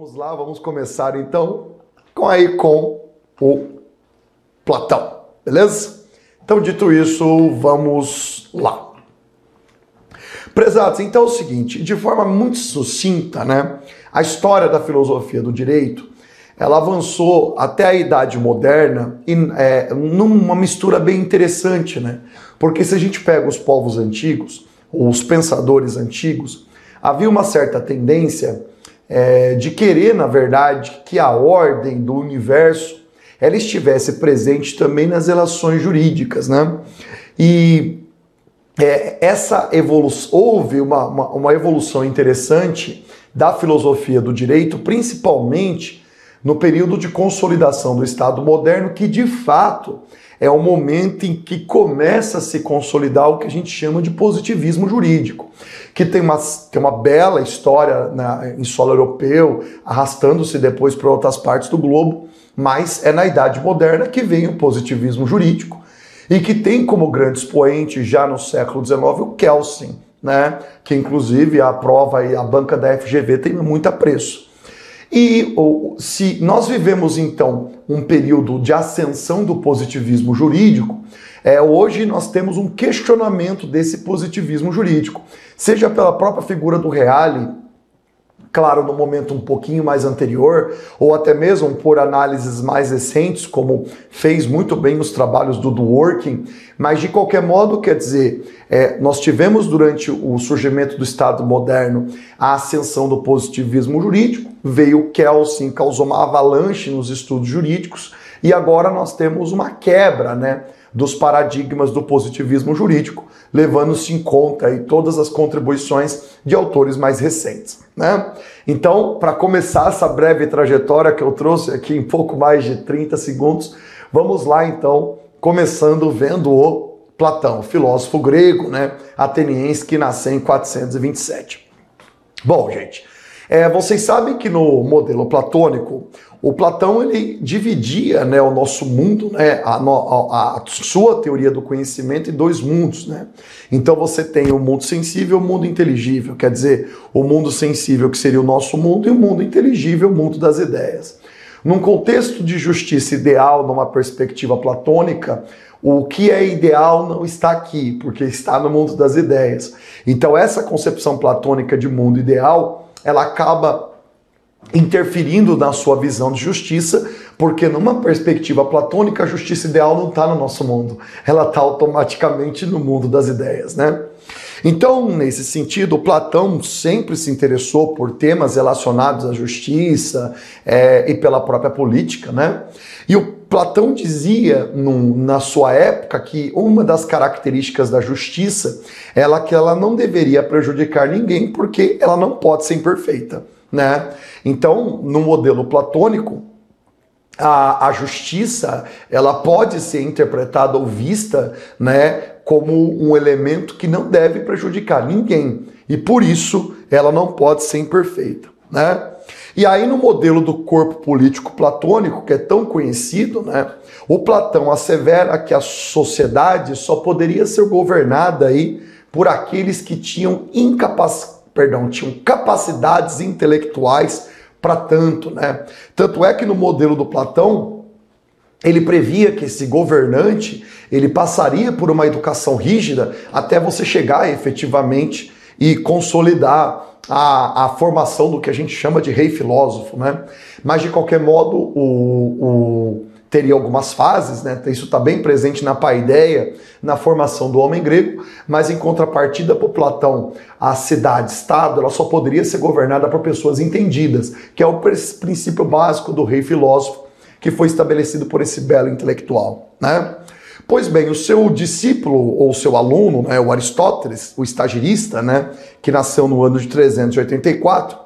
Vamos lá, vamos começar então com aí com o Platão, beleza? Então, dito isso, vamos lá. Prezados, então é o seguinte, de forma muito sucinta, né? A história da filosofia do direito, ela avançou até a idade moderna e, é, numa mistura bem interessante, né? Porque se a gente pega os povos antigos, ou os pensadores antigos, havia uma certa tendência é, de querer, na verdade, que a ordem do universo ela estivesse presente também nas relações jurídicas, né? E é, essa evolução houve uma, uma, uma evolução interessante da filosofia do direito, principalmente no período de consolidação do Estado moderno, que de fato é o momento em que começa a se consolidar o que a gente chama de positivismo jurídico, que tem uma, tem uma bela história na, em solo europeu, arrastando-se depois para outras partes do globo, mas é na Idade Moderna que vem o positivismo jurídico e que tem como grande expoente já no século XIX o Kelsen, né? que inclusive a prova e a banca da FGV tem muito apreço. E se nós vivemos então um período de ascensão do positivismo jurídico, é, hoje nós temos um questionamento desse positivismo jurídico, seja pela própria figura do Reale, claro, no momento um pouquinho mais anterior, ou até mesmo por análises mais recentes, como fez muito bem os trabalhos do Dworkin, mas de qualquer modo, quer dizer, é, nós tivemos durante o surgimento do Estado moderno a ascensão do positivismo jurídico, veio Kelsen, causou uma avalanche nos estudos jurídicos, e agora nós temos uma quebra, né? Dos paradigmas do positivismo jurídico, levando-se em conta aí todas as contribuições de autores mais recentes. Né? Então, para começar essa breve trajetória que eu trouxe aqui em pouco mais de 30 segundos, vamos lá então, começando vendo o Platão, filósofo grego, né, ateniense que nasceu em 427. Bom, gente, é, vocês sabem que no modelo platônico, o Platão ele dividia né, o nosso mundo, né, a, a, a, sua teoria do conhecimento em dois mundos. Né? Então você tem o mundo sensível e o mundo inteligível, quer dizer, o mundo sensível que seria o nosso mundo e o mundo inteligível, o mundo das ideias. Num contexto de justiça ideal, numa perspectiva platônica, o que é ideal não está aqui, porque está no mundo das ideias. Então essa concepção platônica de mundo ideal, ela acaba interferindo na sua visão de justiça, porque numa perspectiva platônica a justiça ideal não está no nosso mundo, ela está automaticamente no mundo das ideias, né? Então, nesse sentido, Platão sempre se interessou por temas relacionados à justiça é, e pela própria política, né? E o Platão dizia num, na sua época que uma das características da justiça é que ela não deveria prejudicar ninguém porque ela não pode ser imperfeita né? Então, no modelo platônico, a, a justiça ela pode ser interpretada ou vista, né, como um elemento que não deve prejudicar ninguém e por isso ela não pode ser imperfeita, né? E aí no modelo do corpo político platônico, que é tão conhecido, né, o Platão assevera que a sociedade só poderia ser governada aí por aqueles que tinham incapacidade perdão, tinham capacidades intelectuais para tanto, né? Tanto é que no modelo do Platão, ele previa que esse governante, ele passaria por uma educação rígida até você chegar efetivamente e consolidar a, a formação do que a gente chama de rei filósofo, né? Mas de qualquer modo, o, o teria algumas fases, né? Isso está bem presente na paideia, na formação do homem grego, mas em contrapartida por Platão, a cidade-estado ela só poderia ser governada por pessoas entendidas, que é o princípio básico do rei filósofo que foi estabelecido por esse belo intelectual, né? Pois bem, o seu discípulo ou seu aluno, né, o Aristóteles, o estagirista, né, que nasceu no ano de 384,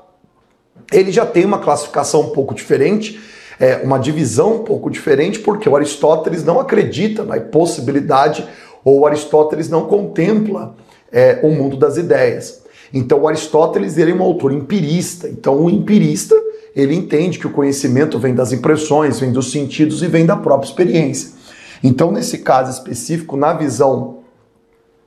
ele já tem uma classificação um pouco diferente é, uma divisão um pouco diferente, porque o Aristóteles não acredita na possibilidade, ou o Aristóteles não contempla é, o mundo das ideias. Então o Aristóteles ele é um autor empirista. Então o empirista ele entende que o conhecimento vem das impressões, vem dos sentidos e vem da própria experiência. Então nesse caso específico, na visão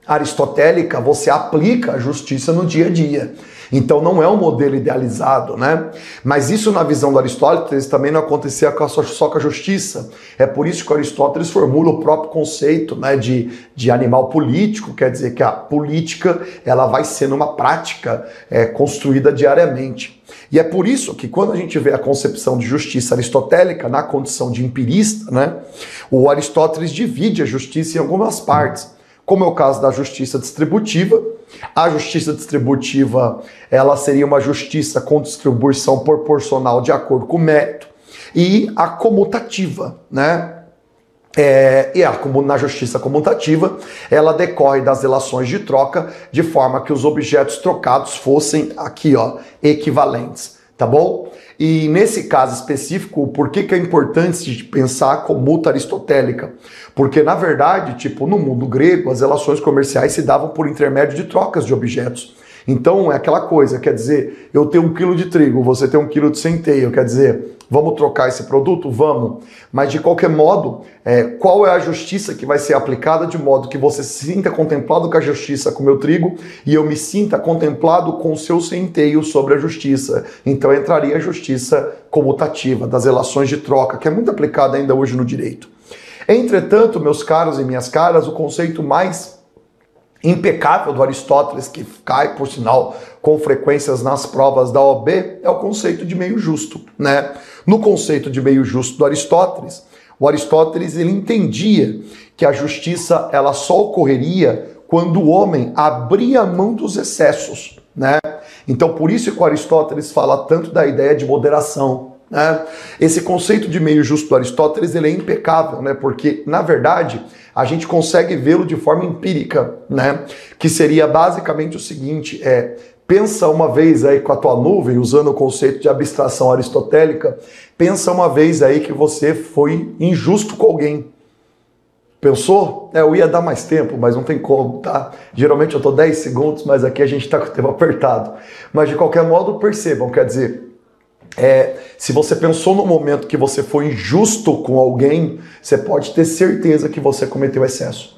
aristotélica, você aplica a justiça no dia a dia. Então não é um modelo idealizado, né? Mas isso na visão do Aristóteles também não acontecia só com a justiça. É por isso que Aristóteles formula o próprio conceito né, de, de animal político, quer dizer que a política ela vai sendo uma prática é, construída diariamente. E é por isso que quando a gente vê a concepção de justiça aristotélica na condição de empirista, né, o Aristóteles divide a justiça em algumas partes como é o caso da justiça distributiva. A justiça distributiva, ela seria uma justiça com distribuição proporcional de acordo com o mérito. E a comutativa, né? É, e a, na justiça comutativa, ela decorre das relações de troca de forma que os objetos trocados fossem aqui, ó, equivalentes, tá bom? E nesse caso específico, por que, que é importante pensar a comuta aristotélica? Porque, na verdade, tipo, no mundo grego, as relações comerciais se davam por intermédio de trocas de objetos. Então, é aquela coisa, quer dizer, eu tenho um quilo de trigo, você tem um quilo de centeio, quer dizer, Vamos trocar esse produto? Vamos. Mas de qualquer modo, é, qual é a justiça que vai ser aplicada de modo que você se sinta contemplado com a justiça com o meu trigo e eu me sinta contemplado com o seu centeio sobre a justiça? Então entraria a justiça comutativa, das relações de troca, que é muito aplicada ainda hoje no direito. Entretanto, meus caros e minhas caras, o conceito mais impecável do Aristóteles, que cai, por sinal, com frequências nas provas da OB, é o conceito de meio justo. Né? No conceito de meio justo do Aristóteles, o Aristóteles ele entendia que a justiça ela só ocorreria quando o homem abria mão dos excessos. Né? Então, por isso que o Aristóteles fala tanto da ideia de moderação, né? Esse conceito de meio justo do Aristóteles ele é impecável, né? porque, na verdade, a gente consegue vê-lo de forma empírica, né? que seria basicamente o seguinte, é, pensa uma vez aí com a tua nuvem, usando o conceito de abstração aristotélica, pensa uma vez aí que você foi injusto com alguém. Pensou? É, eu ia dar mais tempo, mas não tem como, tá? Geralmente eu tô 10 segundos, mas aqui a gente tá com o tempo apertado. Mas de qualquer modo, percebam, quer dizer, é, se você pensou no momento que você foi injusto com alguém, você pode ter certeza que você cometeu excesso.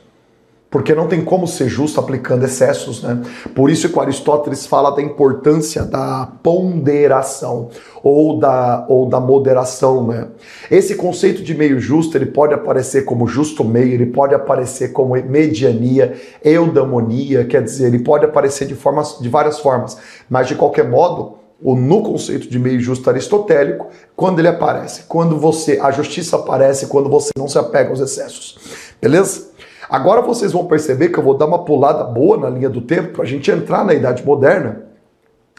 Porque não tem como ser justo aplicando excessos, né? Por isso que Aristóteles fala da importância da ponderação ou da, ou da moderação, né? Esse conceito de meio justo, ele pode aparecer como justo meio, ele pode aparecer como mediania, eudamonia, quer dizer, ele pode aparecer de, formas, de várias formas, mas de qualquer modo, ou no conceito de meio justo aristotélico, quando ele aparece, quando você, a justiça aparece, quando você não se apega aos excessos. Beleza? Agora vocês vão perceber que eu vou dar uma pulada boa na linha do tempo para a gente entrar na Idade Moderna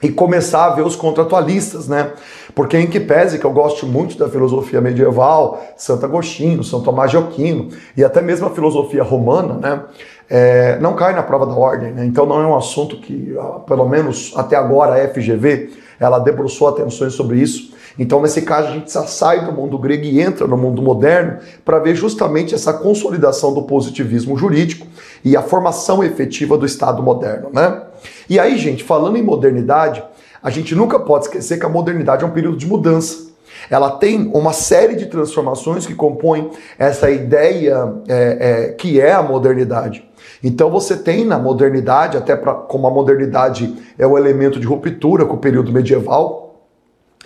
e começar a ver os contratualistas, né? Porque em que pese que eu gosto muito da filosofia medieval, Santo Agostinho, São Tomás de Aquino e até mesmo a filosofia romana, né? É, não cai na prova da ordem, né? Então não é um assunto que, pelo menos até agora, a FGV ela debruçou atenções sobre isso. Então, nesse caso, a gente sai do mundo grego e entra no mundo moderno para ver justamente essa consolidação do positivismo jurídico e a formação efetiva do Estado moderno, né? E aí, gente, falando em modernidade, a gente nunca pode esquecer que a modernidade é um período de mudança. Ela tem uma série de transformações que compõem essa ideia é, é, que é a modernidade. Então você tem na modernidade, até pra, como a modernidade é o elemento de ruptura com o período medieval,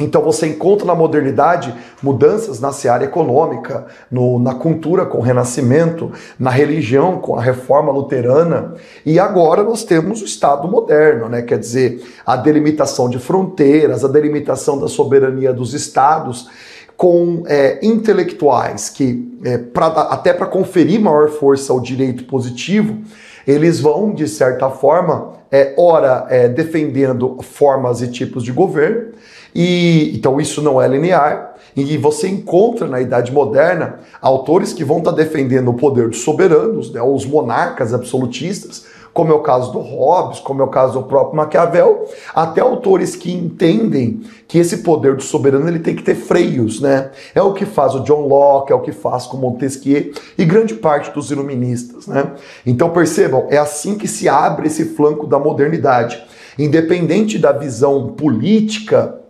então você encontra na modernidade mudanças na seara econômica, no, na cultura com o renascimento, na religião com a reforma luterana, e agora nós temos o Estado moderno, né? quer dizer, a delimitação de fronteiras, a delimitação da soberania dos estados, com é, intelectuais que, é, pra, até para conferir maior força ao direito positivo, eles vão, de certa forma, é, ora é, defendendo formas e tipos de governo, e então isso não é linear, e você encontra na Idade Moderna autores que vão estar tá defendendo o poder dos soberanos, né, os monarcas absolutistas, como é o caso do Hobbes, como é o caso do próprio Maquiavel, até autores que entendem que esse poder do soberano ele tem que ter freios, né? É o que faz o John Locke, é o que faz com Montesquieu e grande parte dos iluministas, né? Então percebam, é assim que se abre esse flanco da modernidade. Independente da visão política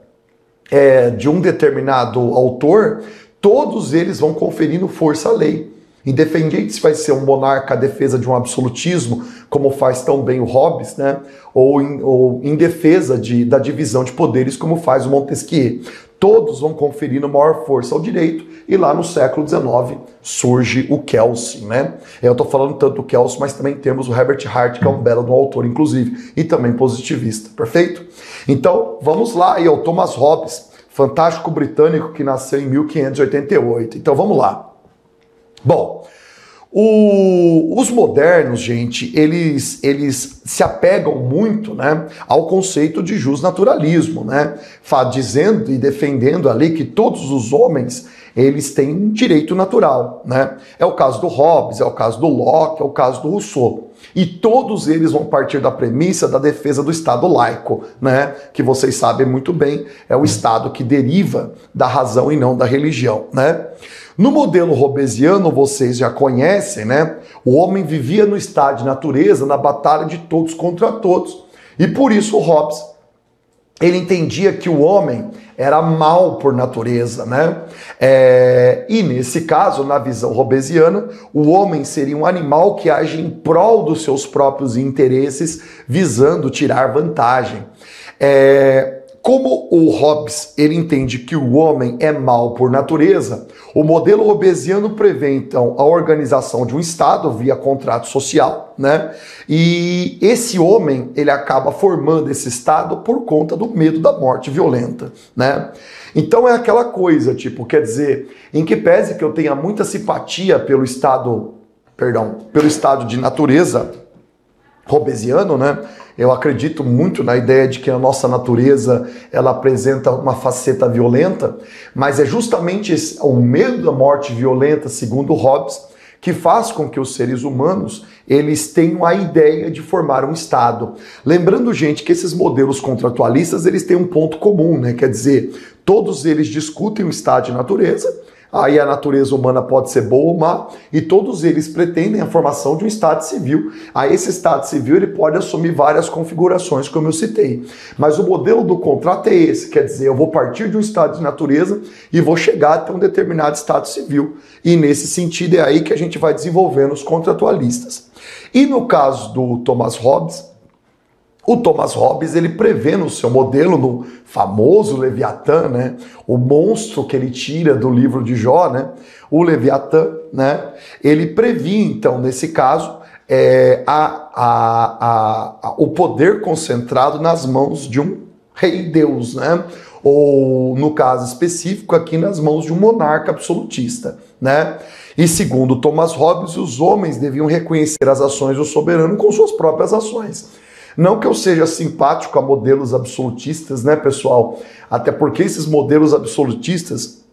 é, de um determinado autor, todos eles vão conferindo força à lei. Independente se vai ser um monarca à defesa de um absolutismo, como faz tão bem o Hobbes, né? ou, em, ou em defesa de, da divisão de poderes, como faz o Montesquieu. Todos vão conferindo maior força ao direito, e lá no século XIX surge o Kelsey. Né? Eu estou falando tanto do Kelsey, mas também temos o Herbert Hart, que é um belo um autor, inclusive, e também positivista, perfeito? Então, vamos lá, aí, o Thomas Hobbes, fantástico britânico que nasceu em 1588. Então, vamos lá. Bom, o, os modernos, gente, eles, eles se apegam muito né, ao conceito de justnaturalismo, né? Dizendo e defendendo ali que todos os homens eles têm um direito natural. Né? É o caso do Hobbes, é o caso do Locke, é o caso do Rousseau. E todos eles vão partir da premissa da defesa do Estado laico, né? que vocês sabem muito bem, é o Estado que deriva da razão e não da religião. Né? No modelo robesiano, vocês já conhecem, né? O homem vivia no estado de natureza, na batalha de todos contra todos. E por isso Hobbes, ele entendia que o homem era mal por natureza, né? É, e nesse caso, na visão robesiana, o homem seria um animal que age em prol dos seus próprios interesses, visando tirar vantagem. É, como o Hobbes ele entende que o homem é mal por natureza, o modelo hobbesiano prevê então a organização de um Estado via contrato social, né? E esse homem ele acaba formando esse Estado por conta do medo da morte violenta, né? Então é aquela coisa, tipo, quer dizer, em que pese que eu tenha muita simpatia pelo Estado, perdão, pelo Estado de natureza hobbesiano, né? Eu acredito muito na ideia de que a nossa natureza ela apresenta uma faceta violenta, mas é justamente esse, o medo da morte violenta, segundo Hobbes, que faz com que os seres humanos eles tenham a ideia de formar um Estado. Lembrando, gente, que esses modelos contratualistas eles têm um ponto comum, né? Quer dizer, todos eles discutem o Estado de natureza, aí a natureza humana pode ser boa ou má, e todos eles pretendem a formação de um Estado civil. Aí esse Estado civil ele pode assumir várias configurações, como eu citei. Mas o modelo do contrato é esse, quer dizer, eu vou partir de um Estado de natureza e vou chegar até um determinado Estado civil. E nesse sentido é aí que a gente vai desenvolvendo os contratualistas. E no caso do Thomas Hobbes, o Thomas Hobbes ele prevê no seu modelo, no famoso Leviatã, né, o monstro que ele tira do livro de Jó, né, o Leviatã, né, ele previa então nesse caso é, a, a, a, o poder concentrado nas mãos de um rei Deus, né, ou no caso específico aqui nas mãos de um monarca absolutista, né. E segundo Thomas Hobbes, os homens deviam reconhecer as ações do soberano com suas próprias ações. Não que eu seja simpático a modelos absolutistas, né, pessoal? Até porque esses modelos absolutistas,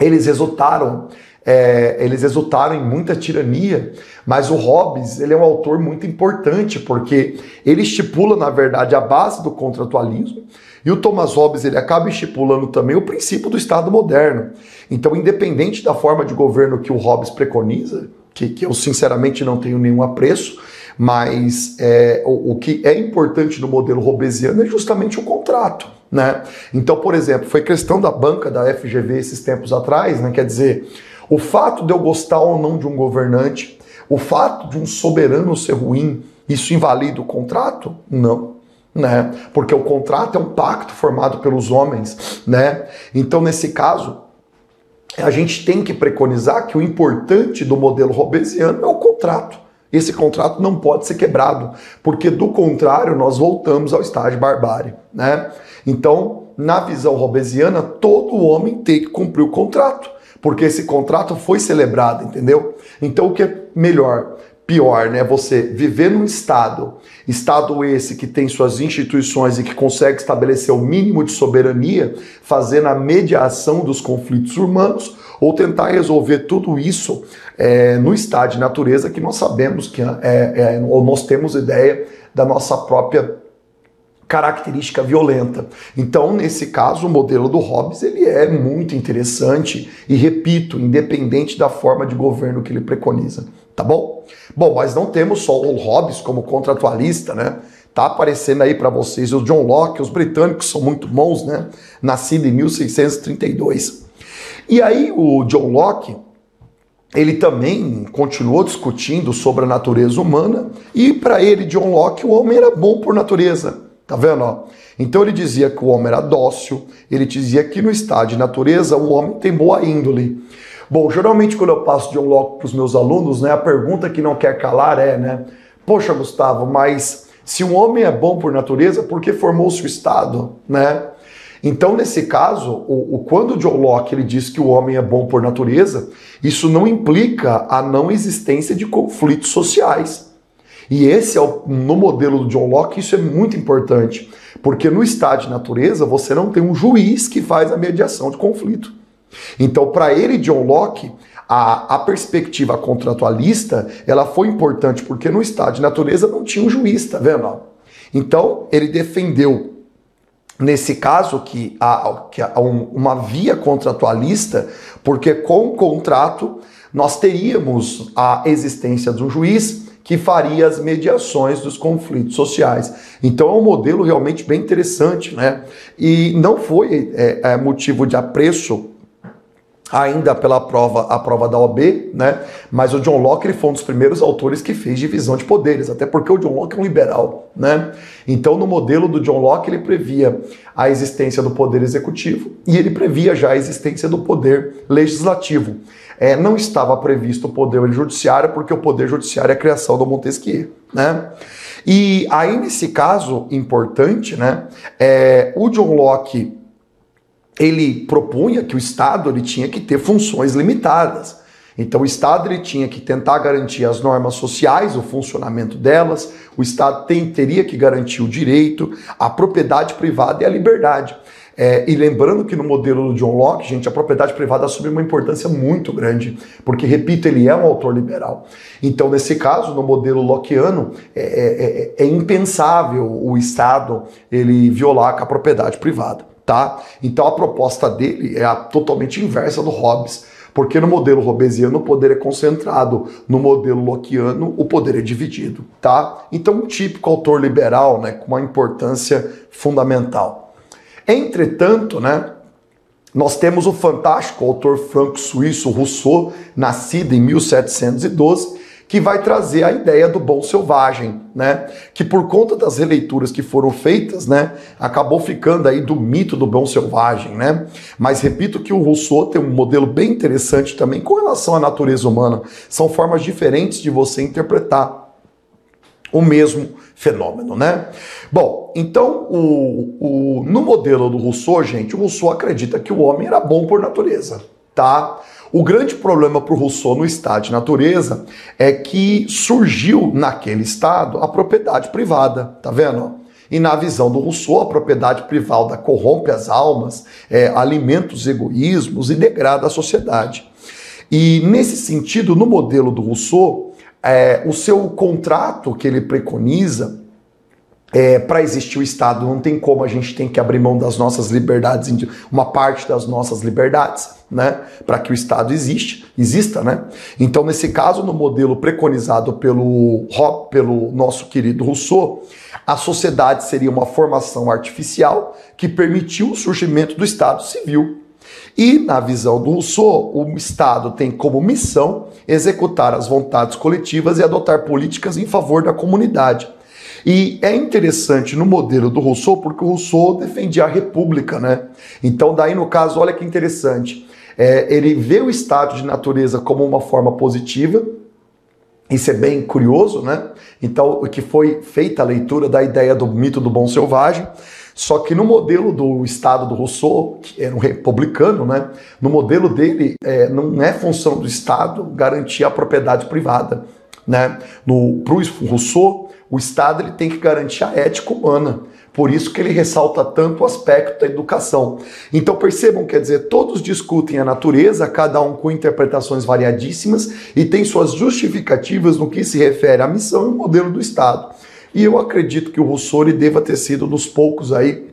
eles resultaram é, eles resultaram em muita tirania, mas o Hobbes ele é um autor muito importante porque ele estipula, na verdade, a base do contratualismo e o Thomas Hobbes ele acaba estipulando também o princípio do Estado moderno. Então, independente da forma de governo que o Hobbes preconiza, que, que eu sinceramente não tenho nenhum apreço, mas é, o, o, que é importante no modelo robesiano é justamente o contrato. Né? Então, por exemplo, foi questão da banca da FGV esses tempos atrás, né? quer dizer, o fato de eu gostar ou não de um governante, o fato de um soberano ser ruim, isso invalida o contrato? Não. Né? Porque o contrato é um pacto formado pelos homens, né? Então, nesse caso, a gente tem que preconizar que o importante do modelo robesiano é o contrato. Esse contrato não pode ser quebrado, porque do contrário nós voltamos ao estágio barbárie, né? Então, na visão robesiana, todo homem tem que cumprir o contrato, porque esse contrato foi celebrado, entendeu? Então, o que é melhor? Pior, né? Você viver num estado, estado esse que tem suas instituições e que consegue estabelecer o mínimo de soberania, fazendo a mediação dos conflitos humanos, ou tentar resolver tudo isso é, no estado de natureza que nós sabemos que é, é, ou nós temos ideia da nossa própria característica violenta. Então, nesse caso, o modelo do Hobbes ele é muito interessante e repito, independente da forma de governo que ele preconiza, tá bom? Bom, mas não temos só o Hobbes como contratualista, né? Tá aparecendo aí para vocês o John Locke, os britânicos são muito bons, né? Nascido em 1632. E aí o John Locke, ele também continuou discutindo sobre a natureza humana e para ele, John Locke, o homem era bom por natureza. Tá vendo? Então ele dizia que o homem era dócil, ele dizia que no estado de natureza o homem tem boa índole. Bom, geralmente quando eu passo John Locke para os meus alunos, né, a pergunta que não quer calar é, né, poxa Gustavo, mas se um homem é bom por natureza, por que formou-se o Estado, né? Então, nesse caso, o, o, quando John Locke ele diz que o homem é bom por natureza, isso não implica a não existência de conflitos sociais. E esse é o, no modelo do John Locke, isso é muito importante, porque no estado de natureza você não tem um juiz que faz a mediação de conflito. Então, para ele, John Locke, a, a, perspectiva contratualista ela foi importante porque no estado de natureza não tinha um juiz, tá vendo? Então, ele defendeu nesse caso que há, que há um, uma via contratualista, porque com o contrato nós teríamos a existência de um juiz que faria as mediações dos conflitos sociais. Então é um modelo realmente bem interessante, né? E não foi é, é motivo de apreço ainda pela prova, a prova da OB, né? Mas o John Locke ele foi um dos primeiros autores que fez divisão de poderes, até porque o John Locke é um liberal, né? Então, no modelo do John Locke, ele previa a existência do poder executivo e ele previa já a existência do poder legislativo. É, não estava previsto o poder judiciário, porque o poder judiciário é a criação do Montesquieu, né? E aí, nesse caso importante, né, é, o John Locke ele propunha que o Estado ele tinha que ter funções limitadas. Então o Estado ele tinha que tentar garantir as normas sociais, o funcionamento delas, o Estado tem, teria que garantir o direito, a propriedade privada e a liberdade. É, e lembrando que no modelo do John Locke, gente, a propriedade privada assume uma importância muito grande, porque, repito, ele é um autor liberal. Então, nesse caso, no modelo lockeano, é, é, é, é impensável o Estado ele violar a propriedade privada tá? Então a proposta dele é a totalmente inversa do Hobbes, porque no modelo hobbesiano o poder é concentrado, no modelo lockeano o poder é dividido, tá? Então um típico autor liberal, né, com uma importância fundamental. Entretanto, né, nós temos o fantástico autor franco-suíço Rousseau, nascido em 1712, que vai trazer a ideia do bom selvagem, né? Que por conta das releituras que foram feitas, né, acabou ficando aí do mito do bom selvagem, né? Mas repito que o Rousseau tem um modelo bem interessante também com relação à natureza humana. São formas diferentes de você interpretar o mesmo fenômeno, né? Bom, então o, o, no modelo do Rousseau, gente, o Rousseau acredita que o homem era bom por natureza, tá? O grande problema para o Rousseau no estado de natureza é que surgiu naquele estado a propriedade privada, tá vendo? E na visão do Rousseau, a propriedade privada corrompe as almas, é, alimenta os egoísmos e degrada a sociedade. E nesse sentido, no modelo do Rousseau, é, o seu contrato que ele preconiza é, para existir o Estado, não tem como a gente tem que abrir mão das nossas liberdades, uma parte das nossas liberdades, né? Para que o Estado existe, exista, né? Então, nesse caso, no modelo preconizado pelo, pelo nosso querido Rousseau, a sociedade seria uma formação artificial que permitiu o surgimento do Estado civil. E, na visão do Rousseau, o Estado tem como missão executar as vontades coletivas e adotar políticas em favor da comunidade e é interessante no modelo do Rousseau, porque o Rousseau defendia a república, né? Então, daí no caso, olha que interessante. É, ele vê o estado de natureza como uma forma positiva, isso é bem curioso, né? Então, o que foi feita a leitura da ideia do mito do bom selvagem, só que no modelo do Estado do Rousseau, que era um republicano, né? No modelo dele, é, não é função do Estado garantir a propriedade privada, né? No, pro Rousseau, o Estado ele tem que garantir a ética humana. Por isso que ele ressalta tanto o aspecto da educação. Então percebam, quer dizer, todos discutem a natureza, cada um com interpretações variadíssimas e tem suas justificativas no que se refere à missão e ao modelo do Estado. E eu acredito que o Rousseau deva ter sido dos poucos aí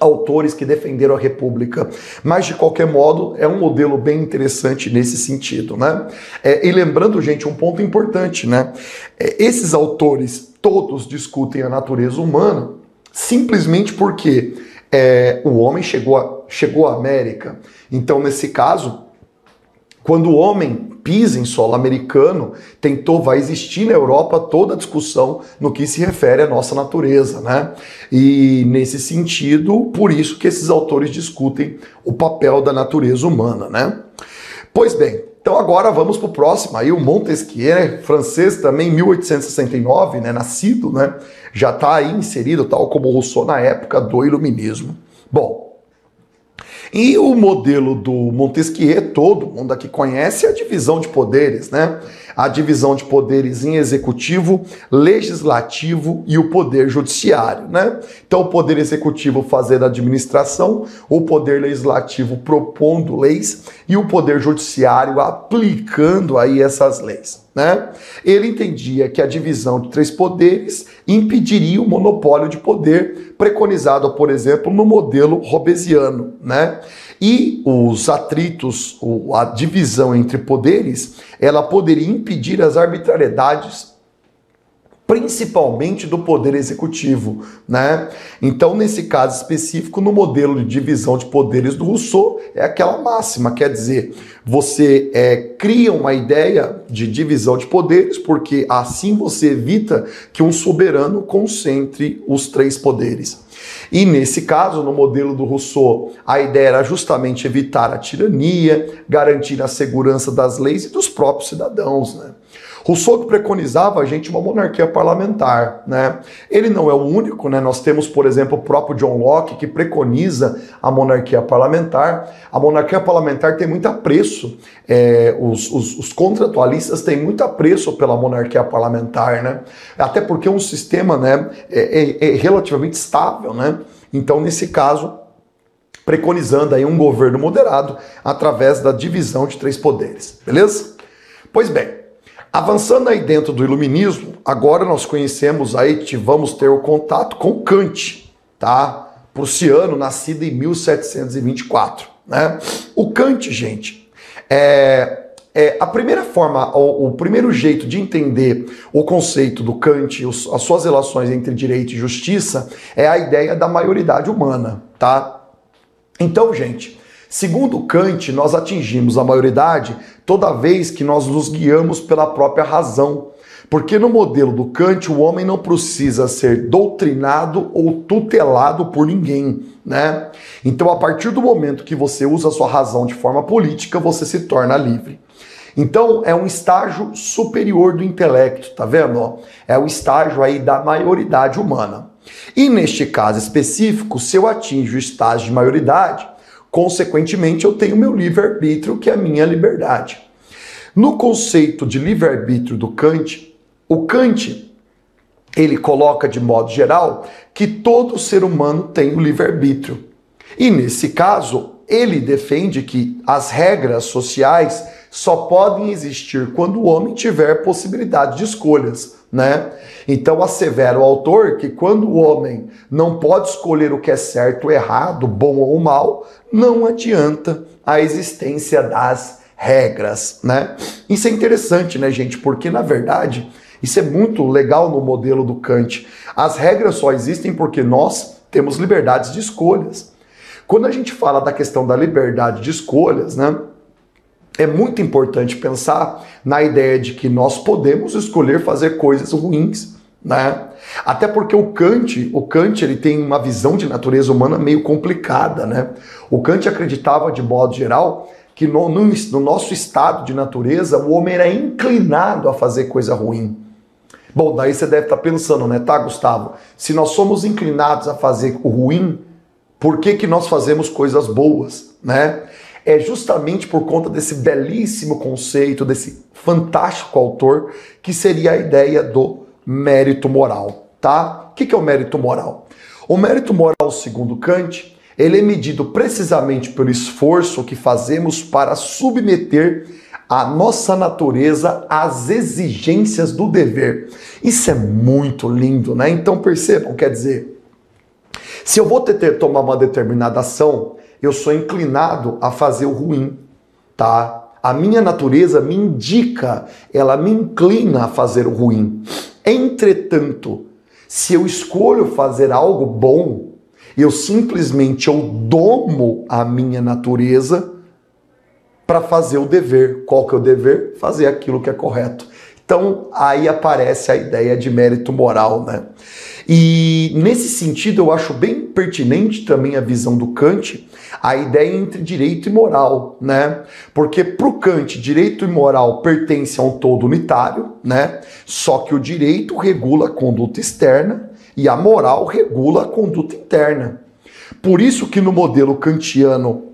autores que defenderam a República. Mas, de qualquer modo, é um modelo bem interessante nesse sentido. Né? É, e lembrando, gente, um ponto importante, né? É, esses autores todos discutem a natureza humana simplesmente porque é, o homem chegou, a, chegou à América. Então, nesse caso, Quando o homem pisa em solo americano, tentou, vai existir na Europa toda a discussão no que se refere à nossa natureza, né? E nesse sentido, por isso que esses autores discutem o papel da natureza humana, né? Pois bem, então agora vamos para o próximo, aí o Montesquieu, francês também, 1869, né, nascido, né, já está aí inserido, tal como Rousseau na época do Iluminismo. Bom, e o modelo do Montesquieu, todo mundo aqui conhece, é a divisão de poderes, né? A divisão de poderes em executivo, legislativo e o poder judiciário, né? Então, o poder executivo fazendo a administração, o poder legislativo propondo leis e o poder judiciário aplicando aí essas leis. Né? Ele entendia que a divisão de três poderes impediria o monopólio de poder preconizado, por exemplo, no modelo robesiano. Né? E os atritos, a divisão entre poderes, ela poderia impedir as arbitrariedades principalmente do poder executivo, né? Então, nesse caso específico, no modelo de divisão de poderes do Rousseau, é aquela máxima, quer dizer, você é, cria uma ideia de divisão de poderes, porque assim você evita que um soberano concentre os três poderes. E nesse caso, no modelo do Rousseau, a ideia era justamente evitar a tirania, garantir a segurança das leis e dos próprios cidadãos, né? Rousseau que preconizava a gente uma monarquia parlamentar, né? Ele não é o único, né? Nós temos, por exemplo, o próprio John Locke que preconiza a monarquia parlamentar. A monarquia parlamentar tem muito apreço, é, os, os, os, contratualistas têm muito apreço pela monarquia parlamentar, né? Até porque é um sistema, né, é, é, é relativamente estável, né? Então, nesse caso, preconizando aí um governo moderado através da divisão de três poderes, beleza? Pois bem, Avançando aí dentro do iluminismo, agora nós conhecemos aí, vamos ter o contato com Kant, tá? Prussiano, nascido em 1724, né? O Kant, gente, é, é a primeira forma, o, o, primeiro jeito de entender o conceito do Kant, os, as suas relações entre direito e justiça, é a ideia da maioridade humana, tá? Então, gente, Segundo Kant, nós atingimos a maioridade toda vez que nós nos guiamos pela própria razão. Porque no modelo do Kant, o homem não precisa ser doutrinado ou tutelado por ninguém, né? Então, a partir do momento que você usa a sua razão de forma política, você se torna livre. Então, é um estágio superior do intelecto, tá vendo? É o estágio aí da maioridade humana. E neste caso específico, se eu atinjo o estágio de maioridade, Consequentemente, eu tenho meu livre-arbítrio, que é a minha liberdade. No conceito de livre-arbítrio do Kant, o Kant ele coloca de modo geral que todo ser humano tem o livre-arbítrio. E nesse caso, ele defende que as regras sociais só podem existir quando o homem tiver possibilidade de escolhas né? Então assevera o autor que quando o homem não pode escolher o que é certo ou errado, bom ou mal, não adianta a existência das regras, né? Isso é interessante, né, gente? Porque na verdade, isso é muito legal no modelo do Kant. As regras só existem porque nós temos liberdades de escolhas. Quando a gente fala da questão da liberdade de escolhas, né? é muito importante pensar na ideia de que nós podemos escolher fazer coisas ruins, né? Até porque o Kant, o Kant ele tem uma visão de natureza humana meio complicada, né? O Kant acreditava de modo geral que no, no, no nosso estado de natureza o homem era inclinado a fazer coisa ruim. Bom, daí você deve estar pensando, né, tá, Gustavo? Se nós somos inclinados a fazer o ruim, por que que nós fazemos coisas boas, né? é justamente por conta desse belíssimo conceito, desse fantástico autor, que seria a ideia do mérito moral, tá? O que é o mérito moral? O mérito moral, segundo Kant, ele é medido precisamente pelo esforço que fazemos para submeter a nossa natureza às exigências do dever. Isso é muito lindo, né? Então percebam, quer dizer, se eu vou ter, ter tomar uma determinada ação, eu sou inclinado a fazer o ruim, tá? A minha natureza me indica, ela me inclina a fazer o ruim. Entretanto, se eu escolho fazer algo bom, eu simplesmente eu domo a minha natureza, para fazer o dever. Qual que é o dever? Fazer aquilo que é correto. Então aí aparece a ideia de mérito moral, né? E nesse sentido eu acho bem pertinente também a visão do Kant, a ideia entre direito e moral, né? Porque para o Kant, direito e moral pertencem a um todo unitário, né? Só que o direito regula a conduta externa e a moral regula a conduta interna. Por isso que no modelo kantiano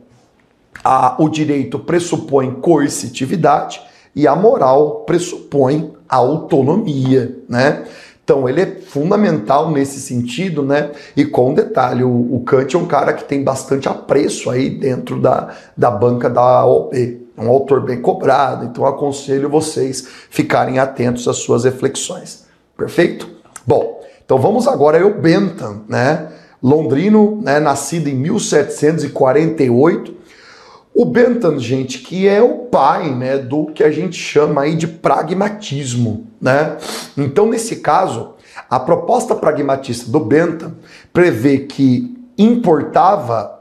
a, o direito pressupõe coercitividade e a moral pressupõe autonomia, né? Então, ele é fundamental nesse sentido, né? E com detalhe, o, o Kant é um cara que tem bastante apreço aí dentro da, da banca da OP. É um autor bem cobrado, então aconselho vocês ficarem atentos às suas reflexões. Perfeito? Bom, então vamos agora ao Bentham, né? Londrino, né, nascido em 1748, o Bentham, gente, que é o pai, né, do que a gente chama aí de pragmatismo, né? Então, nesse caso, a proposta pragmatista do Bentham prevê que importava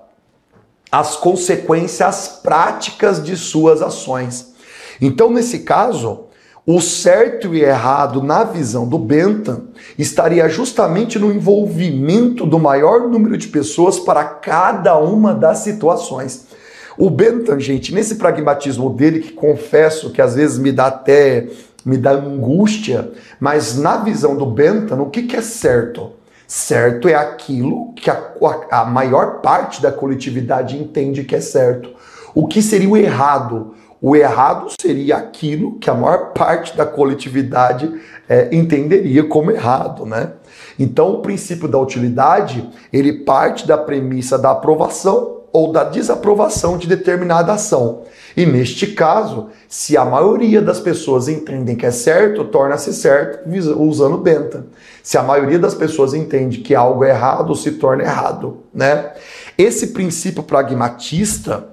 as consequências práticas de suas ações. Então, nesse caso, o certo e errado na visão do Bentham estaria justamente no envolvimento do maior número de pessoas para cada uma das situações. O Bentham, gente, nesse pragmatismo dele, que confesso que às vezes me dá até me dá angústia, mas na visão do Bentham, o que, que é certo? Certo é aquilo que a, a maior parte da coletividade entende que é certo. O que seria o errado? O errado seria aquilo que a maior parte da coletividade é, entenderia como errado, né? Então, o princípio da utilidade ele parte da premissa da aprovação ou da desaprovação de determinada ação. E neste caso, se a maioria das pessoas entendem que é certo, torna-se certo usando Bentham. Se a maioria das pessoas entende que algo é errado, se torna errado, né? Esse princípio pragmatista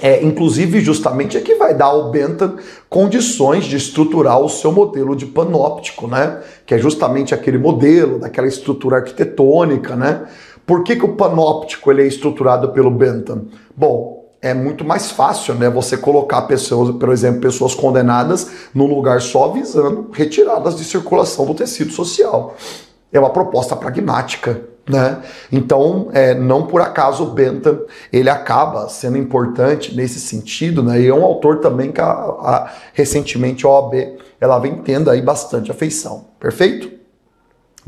é, inclusive, justamente é que vai dar ao Bentham condições de estruturar o seu modelo de panóptico, né? Que é justamente aquele modelo daquela estrutura arquitetônica, né? Por que, que o panóptico ele é estruturado pelo Bentham? Bom, é muito mais fácil, né? Você colocar pessoas, por exemplo, pessoas condenadas num lugar só visando retiradas de circulação do tecido social. É uma proposta pragmática, né? Então, é, não por acaso o Bentham ele acaba sendo importante nesse sentido, né? E é um autor também que a, a, recentemente a OAB ela vem tendo aí bastante afeição. Perfeito?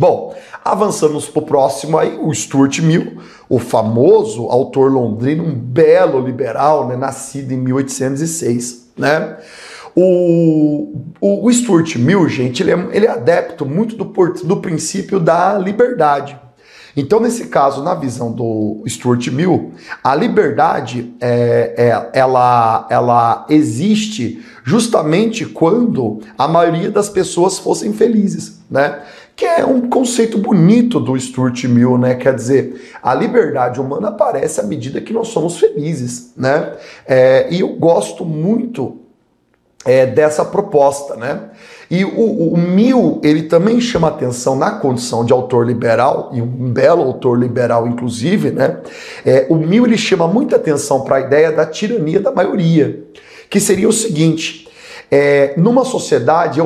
Bom, avançamos para o próximo aí, o Stuart Mill, o famoso autor londrino, um belo liberal, né, nascido em 1806, né? O, o, o Stuart Mill, gente, ele é, ele é adepto muito do, do princípio da liberdade. Então, nesse caso, na visão do Stuart Mill, a liberdade é, é, ela, ela existe justamente quando a maioria das pessoas fossem felizes, né? Que é um conceito bonito do Stuart Mill, né? Quer dizer, a liberdade humana aparece à medida que nós somos felizes, né? É, e eu gosto muito é, dessa proposta, né? E o, o Mill, ele também chama atenção na condição de autor liberal, e um belo autor liberal, inclusive, né? É, o Mill, ele chama muita atenção para a ideia da tirania da maioria, que seria o seguinte, é, numa sociedade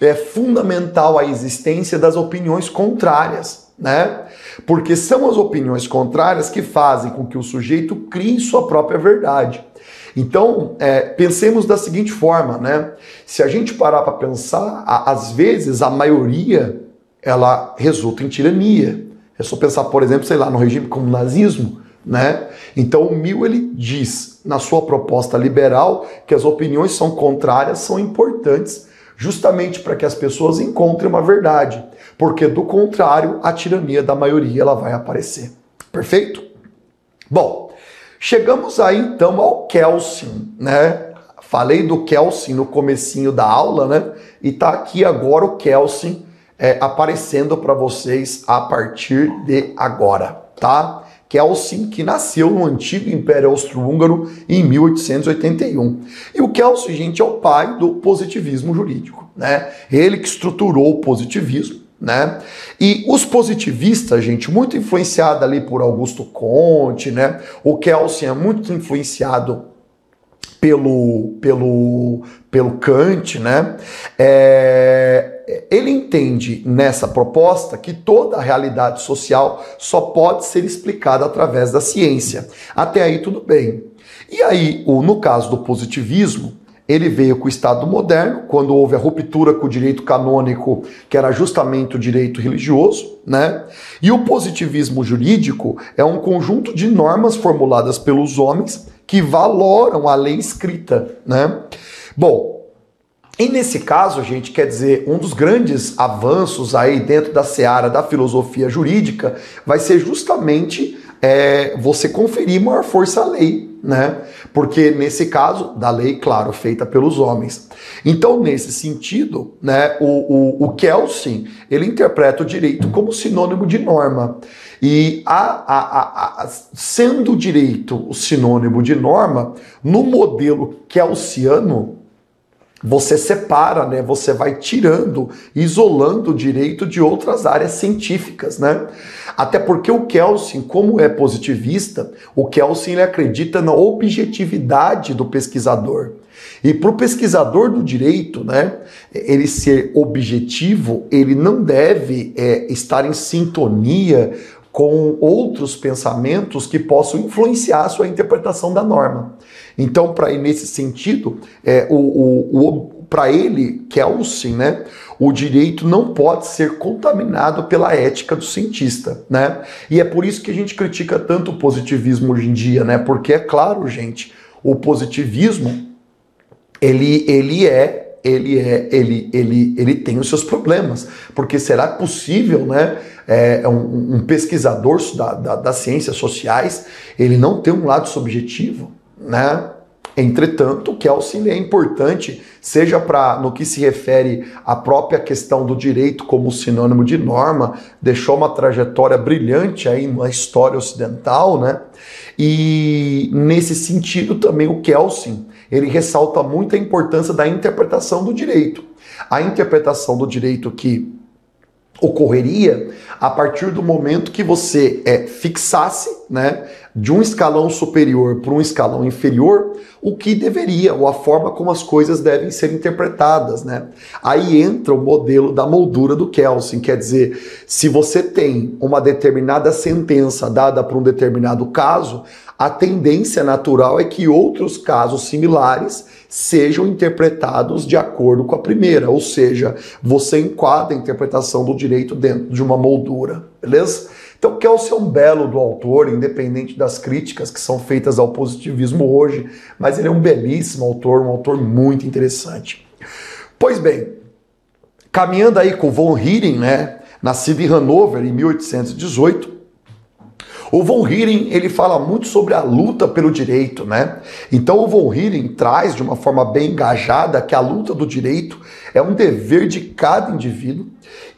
é fundamental a existência das opiniões contrárias, né? Porque são as opiniões contrárias que fazem com que o sujeito crie sua própria verdade. Então, é, pensemos da seguinte forma, né? Se a gente parar para pensar, a, às vezes a maioria ela resulta em tirania. É só pensar, por exemplo, sei lá, no regime como o nazismo, né? Então o Mill ele diz na sua proposta liberal que as opiniões são contrárias, são importantes, justamente para que as pessoas encontrem uma verdade, porque do contrário a tirania da maioria ela vai aparecer. Perfeito? Bom, Chegamos aí então ao Kelsen, né? Falei do Kelsen no comecinho da aula, né? E tá aqui agora o Kelsen é, aparecendo para vocês a partir de agora, tá? Kelsen, que nasceu no antigo Império Austro-Húngaro em 1881. E o Kelsen, gente, é o pai do positivismo jurídico, né? Ele que estruturou o positivismo né? E os positivistas, gente, muito influenciado ali por Augusto Conte, né? O Kelsen é muito influenciado pelo, pelo, pelo Kant, né? É, ele entende nessa proposta que toda a realidade social só pode ser explicada através da ciência. Até aí tudo bem. E aí, no caso do positivismo, ele veio com o Estado moderno, quando houve a ruptura com o direito canônico, que era justamente o direito religioso, né? E o positivismo jurídico é um conjunto de normas formuladas pelos homens que valoram a lei escrita, né? Bom, e nesse caso, gente, quer dizer, um dos grandes avanços aí dentro da seara da filosofia jurídica vai ser justamente é, você conferir maior força à lei, né? Porque nesse caso, da lei, claro, feita pelos homens. Então, nesse sentido, né, o, o, o Kelsen, ele interpreta o direito como sinônimo de norma. E a, a, a, sendo o direito o sinônimo de norma, no modelo kelsiano, você separa, né? Você vai tirando, isolando o direito de outras áreas científicas, né? Até porque o Kelsen, como é positivista, o Kelsen ele acredita na objetividade do pesquisador. E para o pesquisador do direito, né, ele ser objetivo, ele não deve é, estar em sintonia com outros pensamentos que possam influenciar a sua interpretação da norma. Então, para nesse sentido, é, o, o, o para ele, Kelsen, né, o direito não pode ser contaminado pela ética do cientista, né? E é por isso que a gente critica tanto o positivismo hoje em dia, né? Porque é claro, gente, o positivismo ele, ele é ele é ele, ele, ele tem os seus problemas porque será possível né é, um, um pesquisador da, da, das ciências sociais ele não ter um lado subjetivo né Entretanto, o Kelsen é importante, seja para no que se refere à própria questão do direito como sinônimo de norma, deixou uma trajetória brilhante aí na história ocidental, né? E nesse sentido também o Kelsen, ele ressalta muito a importância da interpretação do direito. A interpretação do direito que ocorreria a partir do momento que você é, fixasse né, de um escalão superior para um escalão inferior o que deveria, ou a forma como as coisas devem ser interpretadas. Né? Aí entra o modelo da moldura do Kelsen, quer dizer, se você tem uma determinada sentença dada para um determinado caso, a tendência natural é que outros casos similares sejam interpretados de acordo com a primeira, ou seja, você enquadra a interpretação do direito dentro de uma moldura, beleza? Então, Kelsen é um belo do autor, independente das críticas que são feitas ao positivismo hoje, mas ele é um belíssimo autor, um autor muito interessante. Pois bem, caminhando aí com von Heering, né, nascido em Hanover em 1818, o Von Heering, ele fala muito sobre a luta pelo direito, né? Então o Von Heering traz de uma forma bem engajada que a luta do direito é um dever de cada indivíduo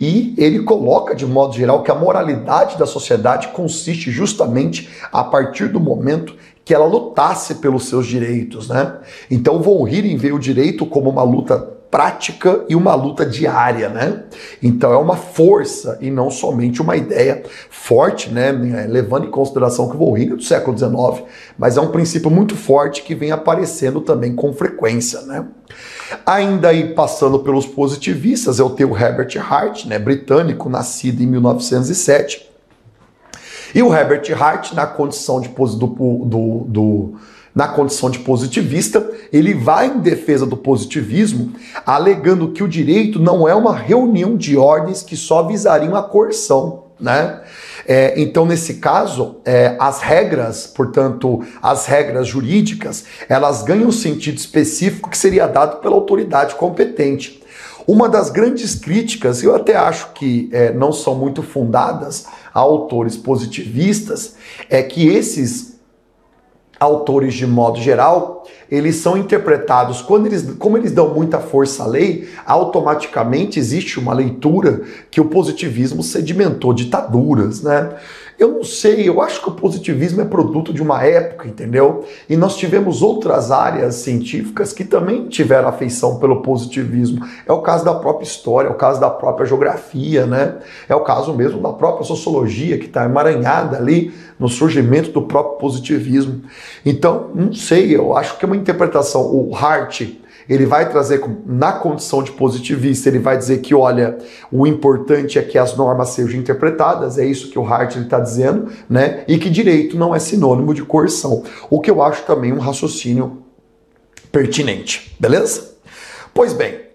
e ele coloca de modo geral que a moralidade da sociedade consiste justamente a partir do momento que ela lutasse pelos seus direitos, né? Então o Von Heering vê o direito como uma luta prática e uma luta diária, né? Então é uma força e não somente uma ideia forte, né? Levando em consideração que o Volringa é do século XIX, mas é um princípio muito forte que vem aparecendo também com frequência, né? Ainda aí passando pelos positivistas, eu tenho o Herbert Hart, né, britânico, nascido em 1907. E o Herbert Hart, na condição de, do, do, do na condição de positivista, ele vai em defesa do positivismo, alegando que o direito não é uma reunião de ordens que só visariam a coerção, né? É, então, nesse caso, é, as regras, portanto, as regras jurídicas, elas ganham um sentido específico que seria dado pela autoridade competente. Uma das grandes críticas, eu até acho que é, não são muito fundadas a autores positivistas, é que esses autores de modo geral, eles são interpretados, quando eles, como eles dão muita força à lei, automaticamente existe uma leitura que o positivismo sedimentou ditaduras, né? Eu não sei, eu acho que o positivismo é produto de uma época, entendeu? E nós tivemos outras áreas científicas que também tiveram afeição pelo positivismo. É o caso da própria história, é o caso da própria geografia, né? É o caso mesmo da própria sociologia, que está emaranhada ali no surgimento do próprio positivismo. Então, não sei, eu acho que é uma interpretação. O Hart ele vai trazer na condição de positivista, ele vai dizer que, olha, o importante é que as normas sejam interpretadas, é isso que o Hart está dizendo, né? E que direito não é sinônimo de coerção. O que eu acho também um raciocínio pertinente, beleza? Pois bem,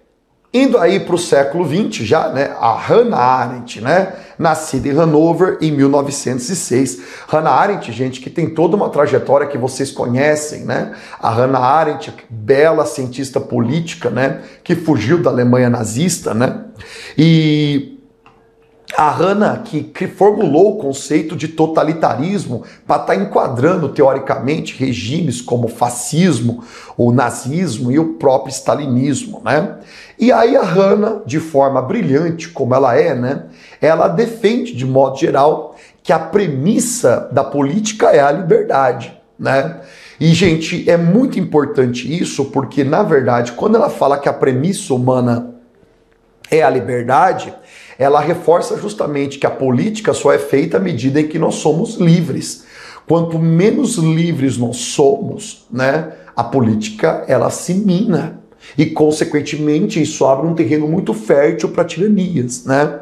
Indo aí para o século XX já, né, a Hannah Arendt, né, nascida em Hanover em 1906. Hannah Arendt, gente, que tem toda uma trajetória que vocês conhecem, né? A Hannah Arendt, bela cientista política, né, que fugiu da Alemanha nazista, né? E a Hannah, que, formulou o conceito de totalitarismo para estar tá enquadrando teoricamente regimes como o fascismo, o nazismo e o próprio stalinismo, né? E aí a Hannah, de forma brilhante como ela é, né? Ela defende de modo geral que a premissa da política é a liberdade, né? E gente, é muito importante isso porque na verdade, quando ela fala que a premissa humana é a liberdade, ela reforça justamente que a política só é feita à medida em que nós somos livres. Quanto menos livres nós somos, né, a política ela se mina. E, consequentemente, isso abre um terreno muito fértil para tiranias, né?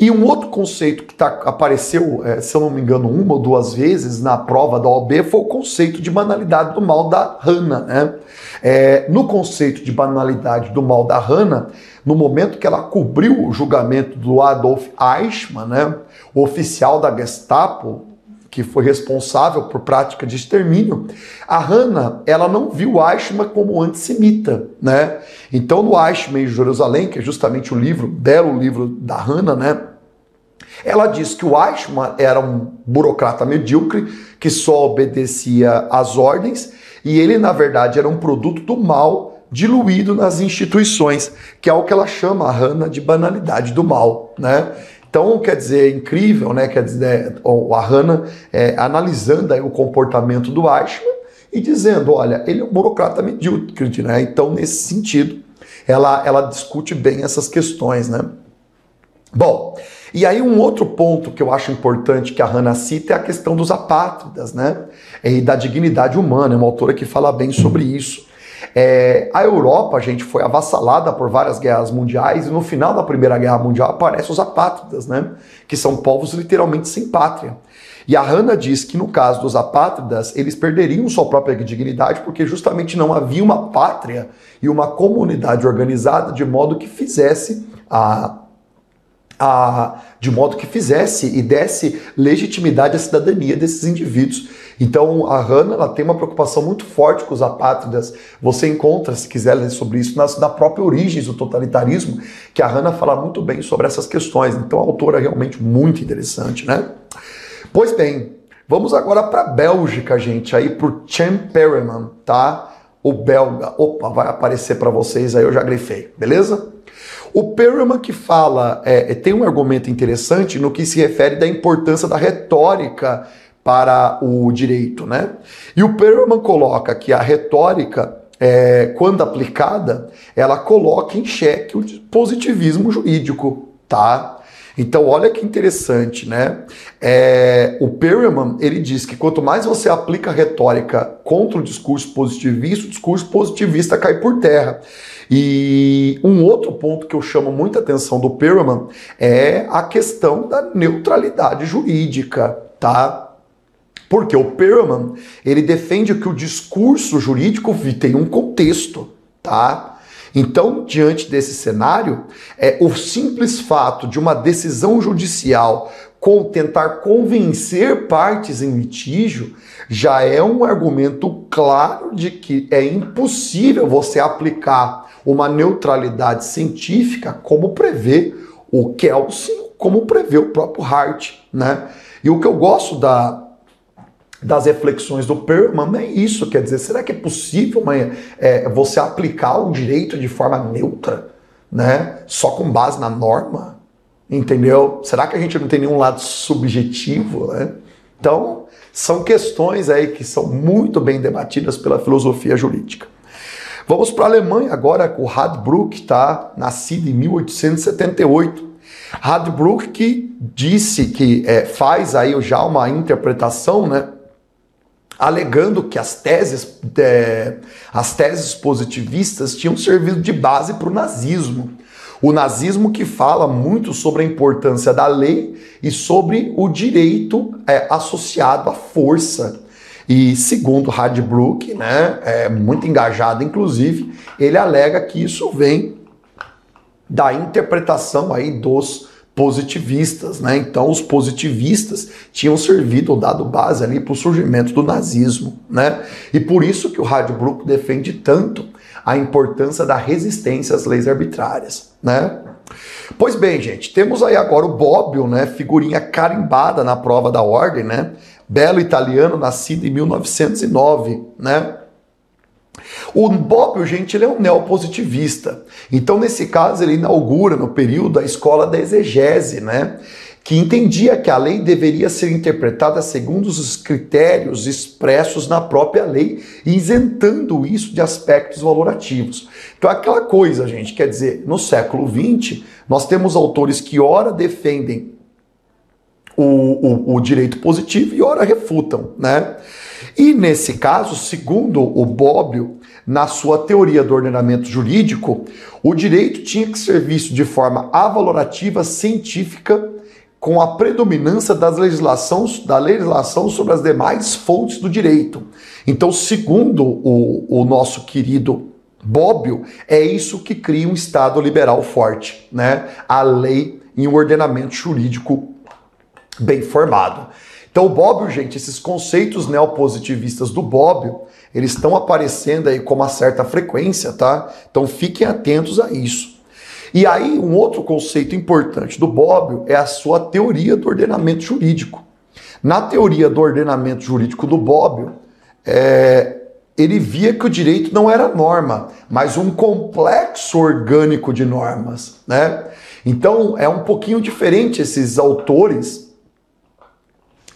E um outro conceito que tá, apareceu, é, se eu não me engano, uma ou duas vezes na prova da OB foi o conceito de banalidade do mal da Hannah. Né? É, no conceito de banalidade do mal da Hannah, no momento que ela cobriu o julgamento do Adolf Eichmann, né, o oficial da Gestapo, que foi responsável por prática de extermínio, a Hannah, ela não viu Eichmann como antissemita, né? Então, no Eichmann em Jerusalém, que é justamente o livro, belo livro da Hannah, né? Ela diz que o Eichmann era um burocrata medíocre que só obedecia às ordens e ele, na verdade, era um produto do mal diluído nas instituições, que é o que ela chama a Hannah de banalidade do mal, né? Então, quer dizer, é incrível, né? Quer dizer, a Hannah é, analisando o comportamento do Eichmann e dizendo, olha, ele é um burocrata medíocre, né? Então, nesse sentido, ela, ela discute bem essas questões, né? Bom, e aí um outro ponto que eu acho importante que a Hannah cita é a questão dos apátridas, né? E da dignidade humana, é uma autora que fala bem sobre isso. É, a Europa, gente, foi avassalada por várias guerras mundiais e no final da Primeira Guerra Mundial aparecem os apátridas, né? Que são povos literalmente sem pátria. E a Hannah diz que no caso dos apátridas, eles perderiam sua própria dignidade porque justamente não havia uma pátria e uma comunidade organizada de modo que fizesse a a, de modo que fizesse e desse legitimidade à cidadania desses indivíduos. Então a Hannah ela tem uma preocupação muito forte com os apátridas. Você encontra, se quiser ler sobre isso, na, na própria origem do totalitarismo, que a Hannah fala muito bem sobre essas questões. Então a autora é realmente muito interessante, né? Pois bem, vamos agora para a Bélgica, gente, aí para o Cem Perelman, tá? O belga. Opa, vai aparecer para vocês aí, eu já grifei, beleza? O Perelman que fala, é, tem um argumento interessante no que se refere da importância da retórica para o direito, né? E o Perelman coloca que a retórica, é, quando aplicada, ela coloca em xeque o positivismo jurídico, tá? Então, olha que interessante, né? É, o Perelman, ele diz que quanto mais você aplica retórica contra o discurso positivista, o discurso positivista cai por terra. E um outro ponto que eu chamo muita atenção do Perelman é a questão da neutralidade jurídica, tá? Porque o Perelman, ele defende que o discurso jurídico tem um contexto, tá? Então, diante desse cenário, é o simples fato de uma decisão judicial com tentar convencer partes em litígio já é um argumento claro de que é impossível você aplicar uma neutralidade científica como prevê o Kelsen, como prevê o próprio Hart, né? E o que eu gosto da, das reflexões do Perman é isso, quer dizer, será que é possível mãe, é, você aplicar o direito de forma neutra, né? Só com base na norma? Entendeu? Será que a gente não tem nenhum lado subjetivo, né? Então, são questões aí que são muito bem debatidas pela filosofia jurídica. Vamos para a Alemanha agora, com Radbruch, tá? Nascido em 1878. Radbruch que disse que é, faz aí já uma interpretação, né? Alegando que as teses, é, as teses positivistas tinham servido de base para o nazismo. O nazismo que fala muito sobre a importância da lei e sobre o direito é, associado à força. E segundo Radbruch, né, é muito engajado inclusive, ele alega que isso vem da interpretação aí dos positivistas, né? Então os positivistas tinham servido ou dado base ali para o surgimento do nazismo, né? E por isso que o Radbruch defende tanto a importância da resistência às leis arbitrárias, né? Pois bem, gente, temos aí agora o Bobbio, né? Figurinha carimbada na prova da ordem, né? Belo italiano, nascido em 1909, né? O Bobbio, gente, ele é um neopositivista. Então, nesse caso, ele inaugura no período a escola da exegese, né? que entendia que a lei deveria ser interpretada segundo os critérios expressos na própria lei, isentando isso de aspectos valorativos. Então, aquela coisa, gente, quer dizer, no século XX, nós temos autores que, ora, defendem o, o, o direito positivo e, ora, refutam, né? E nesse caso, segundo o Bobbio, na sua teoria do ordenamento jurídico, o direito tinha que ser visto de forma avalorativa, científica com a predominância das legislações, da legislação sobre as demais fontes do direito. Então, segundo o, o nosso querido Bobbio, é isso que cria um Estado liberal forte, né? A lei e um ordenamento jurídico bem formado. Então, o Bobbio, gente, esses conceitos neopositivistas do Bobbio, eles estão aparecendo aí com uma certa frequência, tá? Então, fiquem atentos a isso. E aí, um outro conceito importante do Bobbio é a sua teoria do ordenamento jurídico. Na teoria do ordenamento jurídico do Bobbio, é, ele via que o direito não era norma, mas um complexo orgânico de normas. Né? Então, é um pouquinho diferente esses autores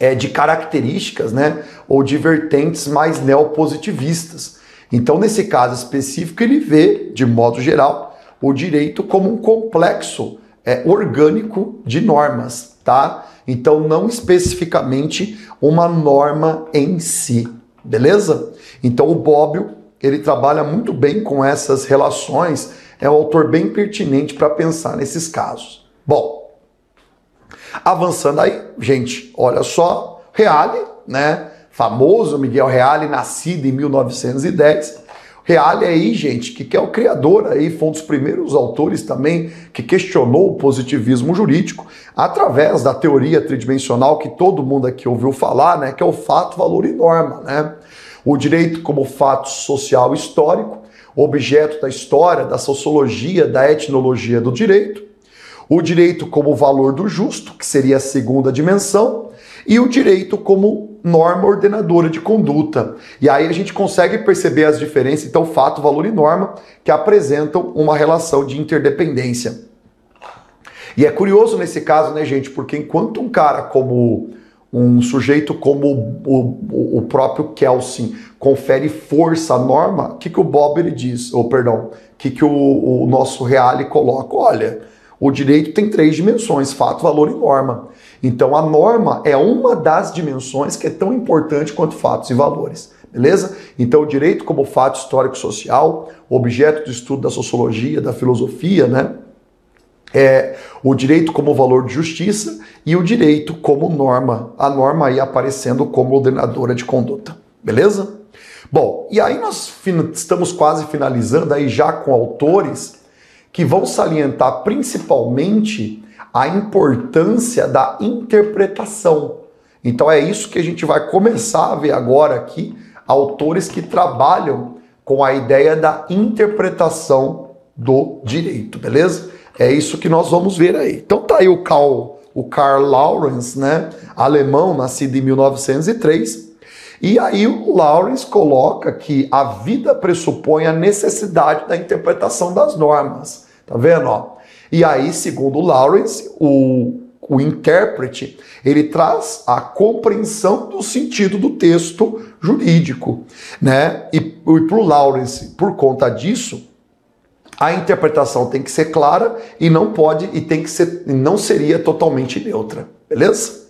é, de características né, ou de vertentes mais neopositivistas. Então, nesse caso específico, ele vê, de modo geral, o direito como um complexo é, orgânico de normas, tá? Então, não especificamente uma norma em si, beleza? Então, o Bobbio, ele trabalha muito bem com essas relações, é um autor bem pertinente para pensar nesses casos. Bom, avançando aí, gente, olha só, Reale, né? Famoso Miguel Reale, nascido em 1910, Reale aí, gente, que, é o criador aí, foi um dos primeiros autores também que questionou o positivismo jurídico através da teoria tridimensional que todo mundo aqui ouviu falar, né, que é o fato, valor e norma, né? O direito como fato social histórico, objeto da história, da sociologia, da etnologia do direito, o direito como valor do justo, que seria a segunda dimensão, e o direito como norma ordenadora de conduta. E aí a gente consegue perceber as diferenças, então, fato, valor e norma, que apresentam uma relação de interdependência. E é curioso nesse caso, né, gente, porque enquanto um cara como um sujeito como o, o, próprio Kelsen confere força à norma, o que, que o Bob ele diz? Ou, perdão, o que, que o, o nosso Reale coloca? Olha, o direito tem três dimensões: fato, valor e norma. Então a norma é uma das dimensões que é tão importante quanto fatos e valores. Beleza? Então o direito como fato histórico social, objeto de estudo da sociologia, da filosofia, né? É, o direito como valor de justiça e o direito como norma, a norma aí aparecendo como ordenadora de conduta. Beleza? Bom, e aí nós estamos quase finalizando aí já com autores que vão salientar principalmente a importância da interpretação. Então é isso que a gente vai começar a ver agora aqui, autores que trabalham com a ideia da interpretação do direito, beleza? É isso que nós vamos ver aí. Então tá aí o Karl, o Karl Lawrence, né, alemão, nascido em 1903, e aí o Lawrence coloca que a vida pressupõe a necessidade da interpretação das normas. Tá vendo, ó? E aí, segundo Lawrence, o, o intérprete, ele traz a compreensão do sentido do texto jurídico, né? E, e para o Lawrence, por conta disso, a interpretação tem que ser clara e não pode e tem que ser não seria totalmente neutra, beleza?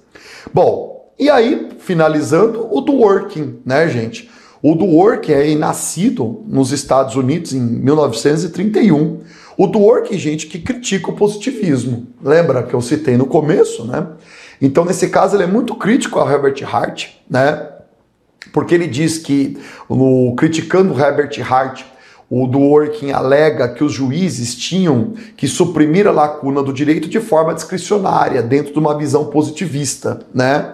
Bom, e aí finalizando o do working, né, gente? O do working é nascido nos Estados Unidos em 1931. O do working, gente, que critica o positivismo. Lembra que eu citei no começo, né? Então, nesse caso, ele é muito crítico ao Herbert Hart, né? Porque ele diz que, no, criticando Herbert Hart, o do Working alega que os juízes tinham que suprimir a lacuna do direito de forma discricionária, dentro de uma visão positivista, né?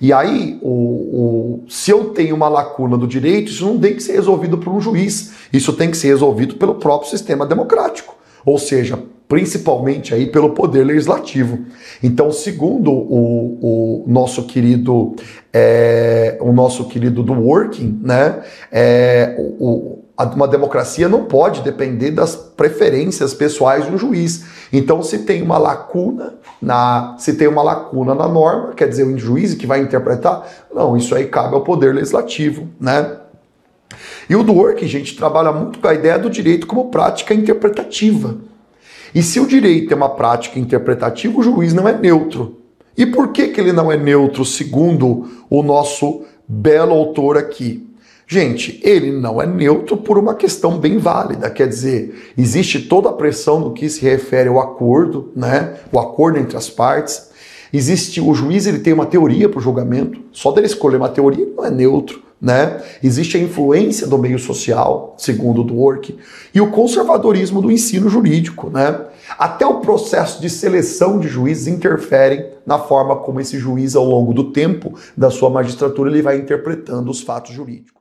E aí, o, o, se eu tenho uma lacuna do direito, isso não tem que ser resolvido por um juiz, isso tem que ser resolvido pelo próprio sistema democrático, ou seja, principalmente aí pelo poder legislativo. Então, segundo o, o nosso querido, é, o nosso querido do Working, né, é, o, uma democracia não pode depender das preferências pessoais um juiz. Então, se tem uma lacuna na, se tem uma lacuna na norma, quer dizer, o juiz que vai interpretar, não, isso aí cabe ao poder legislativo, né? E o do work, gente, trabalha muito com a ideia do direito como prática interpretativa. E se o direito é uma prática interpretativa, o juiz não é neutro. E por que, que ele não é neutro, segundo o nosso belo autor aqui? Gente, ele não é neutro por uma questão bem válida, quer dizer, existe toda a pressão no que se refere ao acordo, né? O acordo entre as partes. Existe o juiz, ele tem uma teoria para o julgamento. Só dele escolher uma teoria não é neutro, né? Existe a influência do meio social, segundo o e o conservadorismo do ensino jurídico, né? Até o processo de seleção de juízes interferem na forma como esse juiz, ao longo do tempo da sua magistratura, ele vai interpretando os fatos jurídicos.